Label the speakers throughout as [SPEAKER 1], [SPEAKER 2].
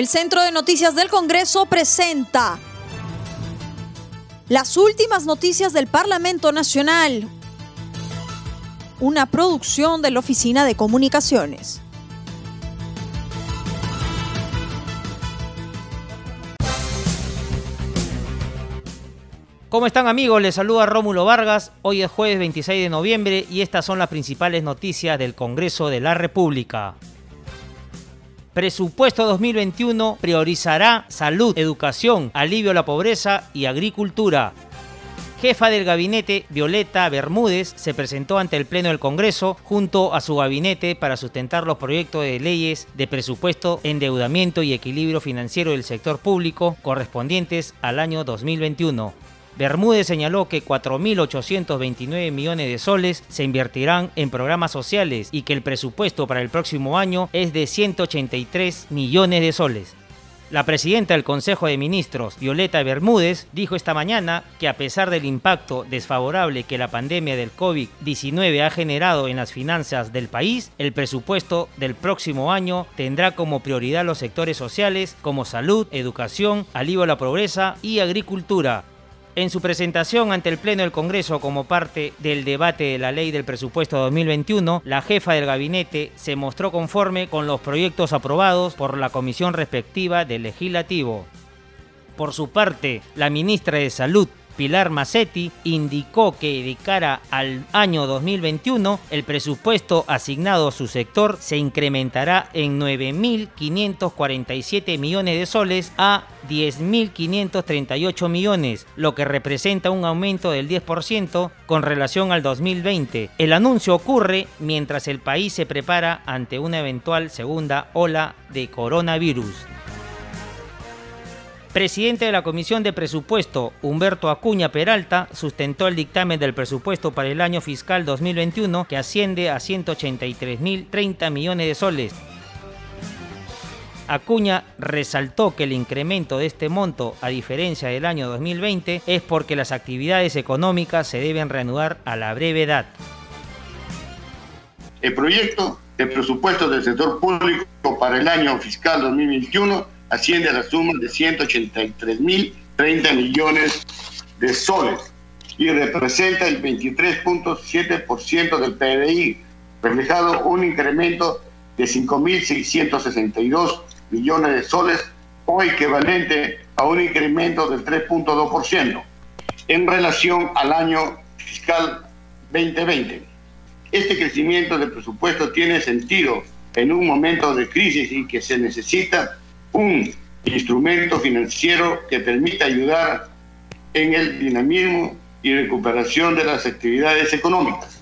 [SPEAKER 1] El Centro de Noticias del Congreso presenta las últimas noticias del Parlamento Nacional, una producción de la Oficina de Comunicaciones.
[SPEAKER 2] ¿Cómo están amigos? Les saluda Rómulo Vargas. Hoy es jueves 26 de noviembre y estas son las principales noticias del Congreso de la República. Presupuesto 2021 priorizará salud, educación, alivio a la pobreza y agricultura. Jefa del gabinete, Violeta Bermúdez, se presentó ante el Pleno del Congreso junto a su gabinete para sustentar los proyectos de leyes de presupuesto, endeudamiento y equilibrio financiero del sector público correspondientes al año 2021. Bermúdez señaló que 4.829 millones de soles se invertirán en programas sociales y que el presupuesto para el próximo año es de 183 millones de soles. La presidenta del Consejo de Ministros, Violeta Bermúdez, dijo esta mañana que a pesar del impacto desfavorable que la pandemia del COVID-19 ha generado en las finanzas del país, el presupuesto del próximo año tendrá como prioridad los sectores sociales como salud, educación, alivio a la pobreza y agricultura, en su presentación ante el Pleno del Congreso como parte del debate de la ley del presupuesto 2021, la jefa del gabinete se mostró conforme con los proyectos aprobados por la comisión respectiva del legislativo. Por su parte, la ministra de Salud, Pilar Massetti indicó que de cara al año 2021 el presupuesto asignado a su sector se incrementará en 9.547 millones de soles a 10.538 millones, lo que representa un aumento del 10% con relación al 2020. El anuncio ocurre mientras el país se prepara ante una eventual segunda ola de coronavirus. Presidente de la Comisión de Presupuesto, Humberto Acuña Peralta, sustentó el dictamen del presupuesto para el año fiscal 2021 que asciende a 183.030 millones de soles. Acuña resaltó que el incremento de este monto, a diferencia del año 2020, es porque las actividades económicas se deben reanudar a la brevedad.
[SPEAKER 3] El proyecto de presupuesto del sector público para el año fiscal 2021 asciende a la suma de 183.030 millones de soles y representa el 23.7% del PBI, reflejado un incremento de 5.662 millones de soles o equivalente a un incremento del 3.2% en relación al año fiscal 2020. Este crecimiento del presupuesto tiene sentido en un momento de crisis y que se necesita un instrumento financiero que permita ayudar en el dinamismo y recuperación de las actividades económicas.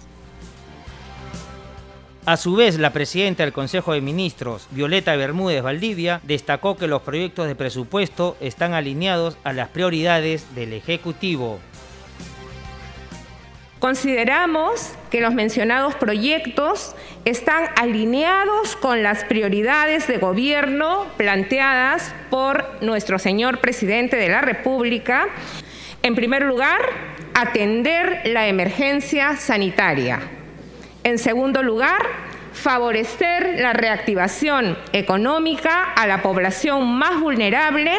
[SPEAKER 2] A su vez, la presidenta del Consejo de Ministros, Violeta Bermúdez Valdivia, destacó que los proyectos de presupuesto están alineados a las prioridades del Ejecutivo.
[SPEAKER 4] Consideramos que los mencionados proyectos están alineados con las prioridades de gobierno planteadas por nuestro señor presidente de la República. En primer lugar, atender la emergencia sanitaria. En segundo lugar, favorecer la reactivación económica a la población más vulnerable.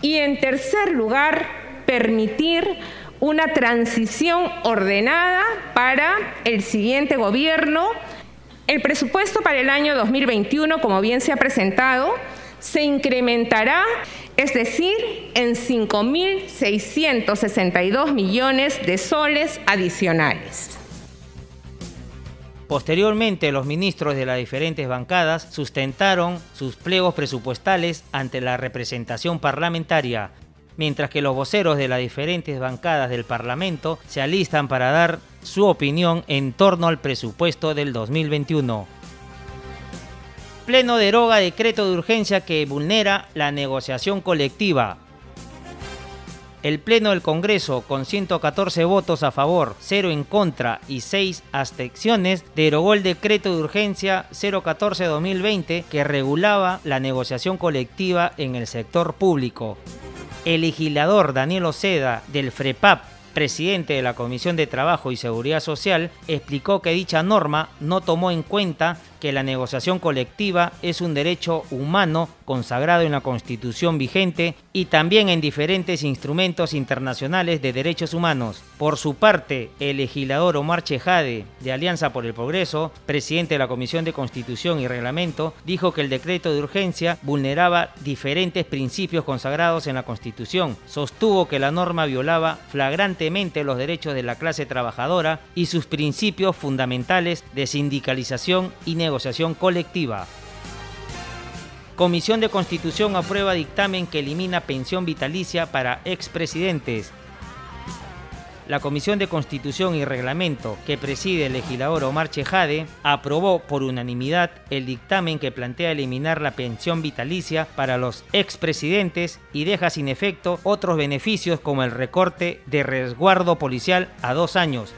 [SPEAKER 4] Y en tercer lugar, permitir una transición ordenada para el siguiente gobierno. El presupuesto para el año 2021, como bien se ha presentado, se incrementará, es decir, en 5.662 millones de soles adicionales.
[SPEAKER 2] Posteriormente, los ministros de las diferentes bancadas sustentaron sus pliegos presupuestales ante la representación parlamentaria, mientras que los voceros de las diferentes bancadas del Parlamento se alistan para dar su opinión en torno al presupuesto del 2021. Pleno deroga decreto de urgencia que vulnera la negociación colectiva. El Pleno del Congreso, con 114 votos a favor, 0 en contra y 6 abstenciones, derogó el decreto de urgencia 014-2020 que regulaba la negociación colectiva en el sector público el legislador Daniel Oceda del FREPAP presidente de la Comisión de Trabajo y Seguridad Social, explicó que dicha norma no tomó en cuenta que la negociación colectiva es un derecho humano consagrado en la Constitución vigente y también en diferentes instrumentos internacionales de derechos humanos. Por su parte, el legislador Omar Chejade, de Alianza por el Progreso, presidente de la Comisión de Constitución y Reglamento, dijo que el decreto de urgencia vulneraba diferentes principios consagrados en la Constitución. Sostuvo que la norma violaba los derechos de la clase trabajadora y sus principios fundamentales de sindicalización y negociación colectiva. Comisión de Constitución aprueba dictamen que elimina pensión vitalicia para expresidentes. La Comisión de Constitución y Reglamento, que preside el legislador Omar Chejade, aprobó por unanimidad el dictamen que plantea eliminar la pensión vitalicia para los expresidentes y deja sin efecto otros beneficios como el recorte de resguardo policial a dos años,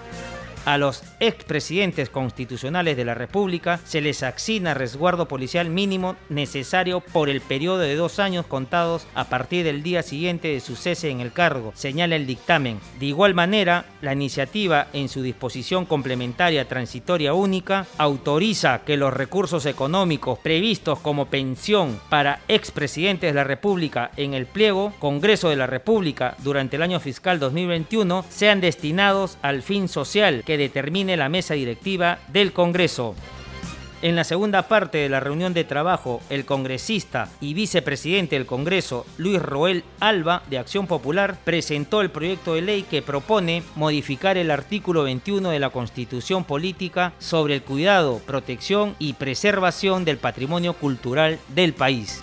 [SPEAKER 2] a los expresidentes constitucionales de la República se les asigna resguardo policial mínimo necesario por el periodo de dos años contados a partir del día siguiente de su cese en el cargo, señala el dictamen. De igual manera, la iniciativa en su disposición complementaria transitoria única autoriza que los recursos económicos previstos como pensión para expresidentes de la República en el pliego Congreso de la República durante el año fiscal 2021 sean destinados al fin social que determine la mesa directiva del Congreso. En la segunda parte de la reunión de trabajo, el congresista y vicepresidente del Congreso, Luis Roel Alba, de Acción Popular, presentó el proyecto de ley que propone modificar el artículo 21 de la Constitución Política sobre el cuidado, protección y preservación del patrimonio cultural del país.